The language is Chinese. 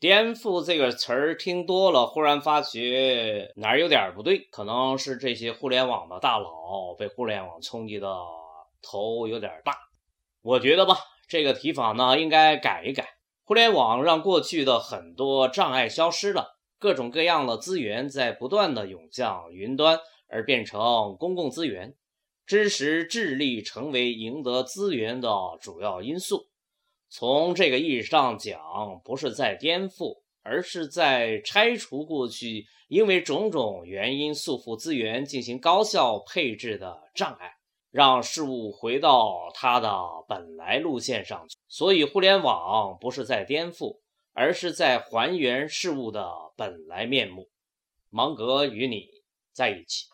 颠覆这个词儿听多了，忽然发觉哪儿有点不对，可能是这些互联网的大佬被互联网冲击的头有点大。我觉得吧，这个提法呢应该改一改。互联网让过去的很多障碍消失了，各种各样的资源在不断的涌向云端，而变成公共资源。知识、智力成为赢得资源的主要因素。从这个意义上讲，不是在颠覆，而是在拆除过去因为种种原因束缚资源进行高效配置的障碍，让事物回到它的本来路线上去。所以，互联网不是在颠覆，而是在还原事物的本来面目。芒格与你在一起。